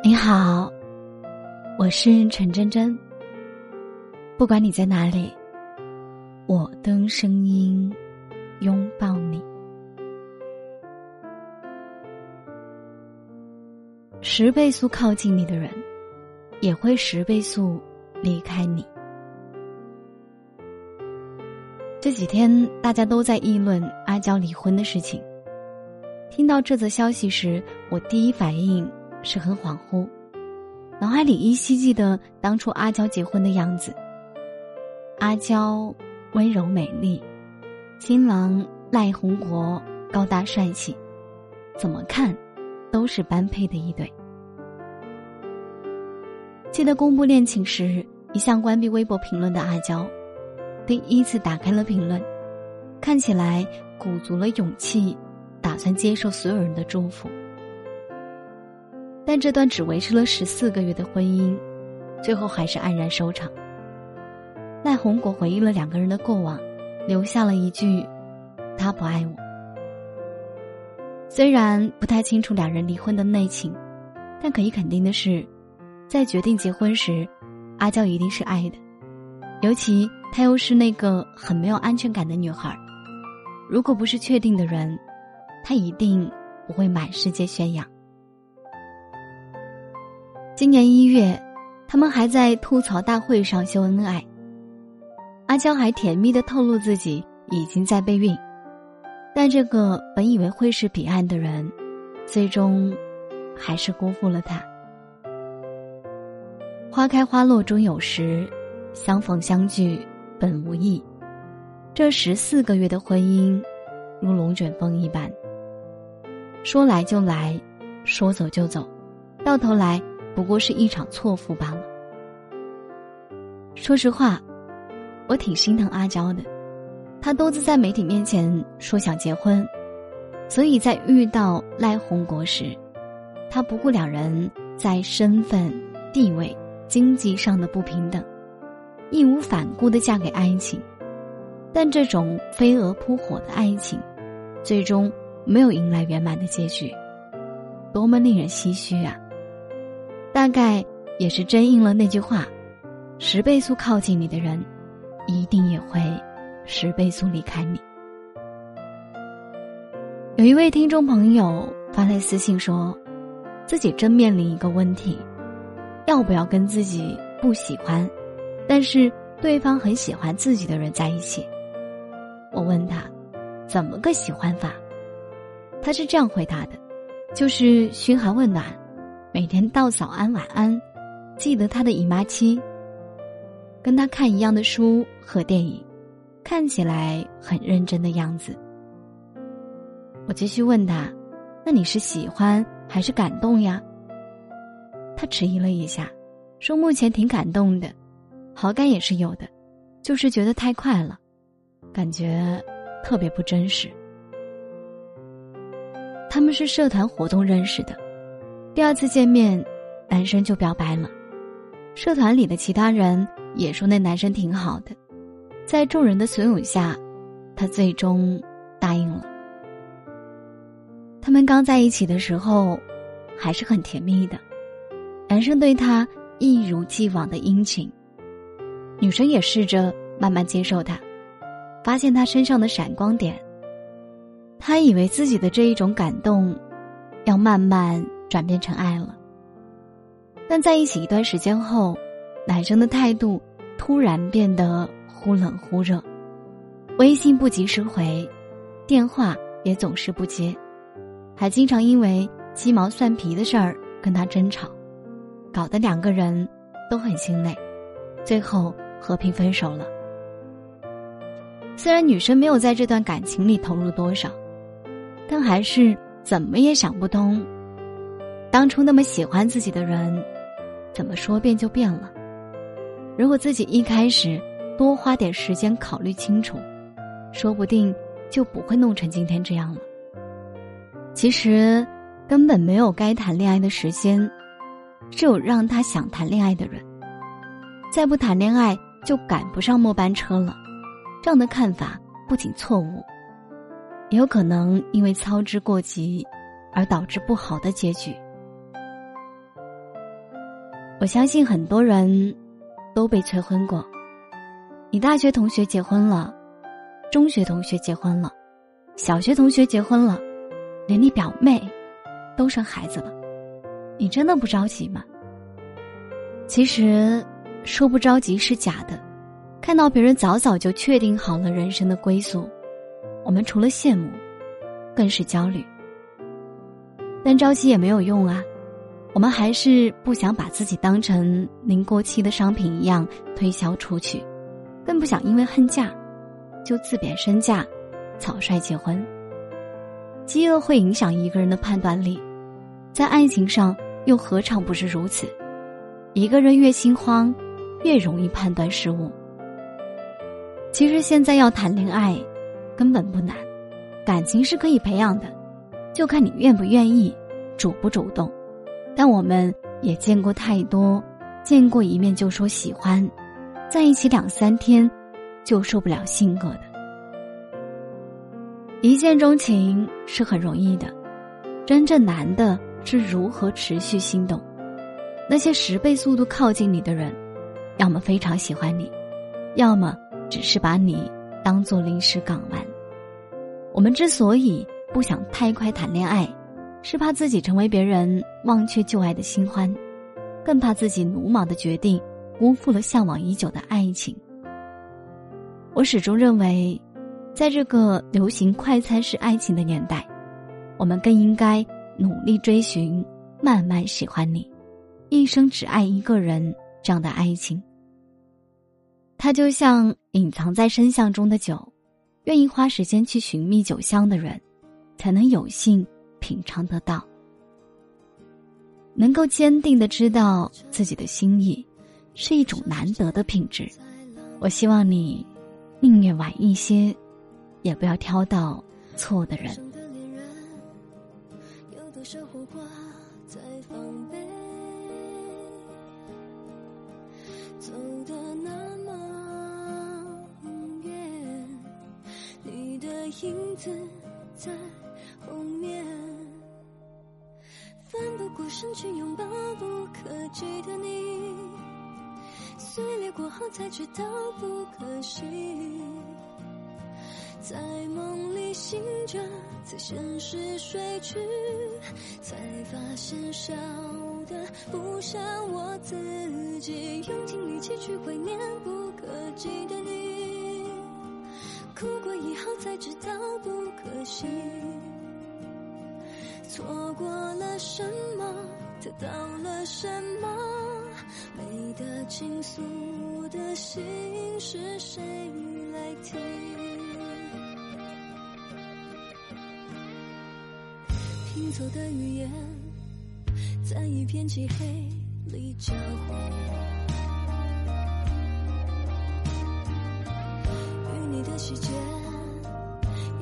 你好，我是陈真真。不管你在哪里，我都用声音拥抱你。十倍速靠近你的人，也会十倍速离开你。这几天大家都在议论阿娇离婚的事情。听到这则消息时，我第一反应。是很恍惚，脑海里依稀记得当初阿娇结婚的样子。阿娇温柔美丽，新郎赖宏国高大帅气，怎么看都是般配的一对。记得公布恋情时，一向关闭微博评论的阿娇，第一次打开了评论，看起来鼓足了勇气，打算接受所有人的祝福。但这段只维持了十四个月的婚姻，最后还是黯然收场。赖红果回忆了两个人的过往，留下了一句：“他不爱我。”虽然不太清楚两人离婚的内情，但可以肯定的是，在决定结婚时，阿娇一定是爱的。尤其她又是那个很没有安全感的女孩，如果不是确定的人，她一定不会满世界宣扬。今年一月，他们还在吐槽大会上秀恩爱。阿娇还甜蜜的透露自己已经在备孕，但这个本以为会是彼岸的人，最终还是辜负了他。花开花落终有时，相逢相聚本无意。这十四个月的婚姻，如龙卷风一般，说来就来，说走就走，到头来。不过是一场错付罢了。说实话，我挺心疼阿娇的。她多次在媒体面前说想结婚，所以在遇到赖红国时，她不顾两人在身份、地位、经济上的不平等，义无反顾的嫁给爱情。但这种飞蛾扑火的爱情，最终没有迎来圆满的结局，多么令人唏嘘啊！大概也是真应了那句话：十倍速靠近你的人，一定也会十倍速离开你。有一位听众朋友发来私信说，自己正面临一个问题：要不要跟自己不喜欢，但是对方很喜欢自己的人在一起？我问他，怎么个喜欢法？他是这样回答的：就是嘘寒问暖。每天道早安晚安，记得他的姨妈期。跟他看一样的书和电影，看起来很认真的样子。我继续问他：“那你是喜欢还是感动呀？”他迟疑了一下，说：“目前挺感动的，好感也是有的，就是觉得太快了，感觉特别不真实。”他们是社团活动认识的。第二次见面，男生就表白了。社团里的其他人也说那男生挺好的，在众人的怂恿下，他最终答应了。他们刚在一起的时候，还是很甜蜜的。男生对他一如既往的殷勤，女生也试着慢慢接受他，发现他身上的闪光点。他以为自己的这一种感动，要慢慢。转变成爱了，但在一起一段时间后，男生的态度突然变得忽冷忽热，微信不及时回，电话也总是不接，还经常因为鸡毛蒜皮的事儿跟他争吵，搞得两个人都很心累，最后和平分手了。虽然女生没有在这段感情里投入多少，但还是怎么也想不通。当初那么喜欢自己的人，怎么说变就变了？如果自己一开始多花点时间考虑清楚，说不定就不会弄成今天这样了。其实根本没有该谈恋爱的时间，只有让他想谈恋爱的人。再不谈恋爱就赶不上末班车了。这样的看法不仅错误，也有可能因为操之过急而导致不好的结局。我相信很多人都被催婚过。你大学同学结婚了，中学同学结婚了，小学同学结婚了，连你表妹都生孩子了，你真的不着急吗？其实，说不着急是假的。看到别人早早就确定好了人生的归宿，我们除了羡慕，更是焦虑。但着急也没有用啊。我们还是不想把自己当成临过期的商品一样推销出去，更不想因为恨嫁，就自贬身价，草率结婚。饥饿会影响一个人的判断力，在爱情上又何尝不是如此？一个人越心慌，越容易判断失误。其实现在要谈恋爱，根本不难，感情是可以培养的，就看你愿不愿意，主不主动。但我们也见过太多，见过一面就说喜欢，在一起两三天就受不了性格的。一见钟情是很容易的，真正难的是如何持续心动。那些十倍速度靠近你的人，要么非常喜欢你，要么只是把你当做临时港湾。我们之所以不想太快谈恋爱。是怕自己成为别人忘却旧爱的新欢，更怕自己鲁莽的决定辜负了向往已久的爱情。我始终认为，在这个流行快餐式爱情的年代，我们更应该努力追寻慢慢喜欢你，一生只爱一个人这样的爱情。它就像隐藏在深巷中的酒，愿意花时间去寻觅酒香的人，才能有幸。品尝得到，能够坚定的知道自己的心意，是一种难得的品质。我希望你宁愿晚一些，也不要挑到错的人。走的那么远，你的影子在不过身去拥抱不可及的你，碎裂过后才知道不可惜。在梦里醒着，在现实睡去，才发现笑的不像我自己。用尽力气去怀念不可及的你，哭过以后才知道不可惜。错过了什么，得到了什么？没得倾诉的心是谁来听？拼凑的语言，在一片漆黑里交汇。与你的细节，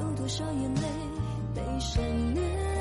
有多少眼泪被省略？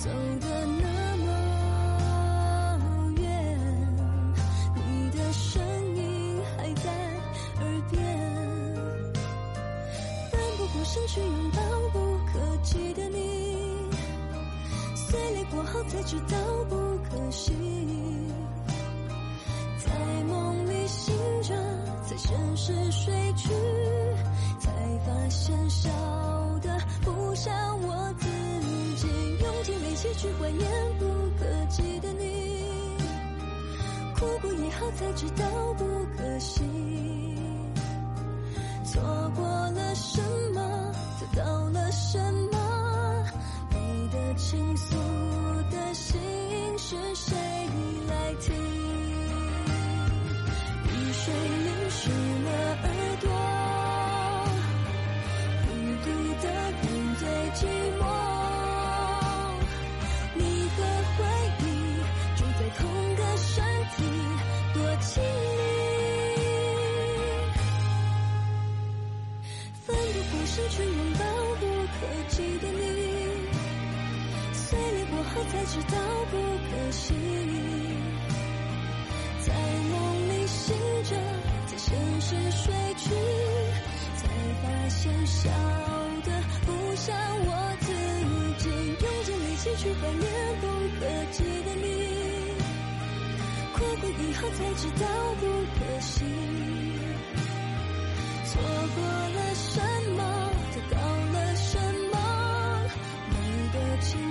走得那么远你的声音还在耳边奋不顾身去拥抱不可及的你碎裂过后才知道不可惜在梦里醒着在现实睡去。一起去怀念不可及的你，哭过以后才知道不可惜，错过了什么，得到了什么，你的倾诉亲密，奋不顾身去拥抱不可及的你，碎裂过后才知道不可惜，在梦里醒着，在现实睡去，才发现笑的不像我自己，用尽力气去怀念不可及的。你以后才知道不可惜，错过了什么，得到了什么，没的倾。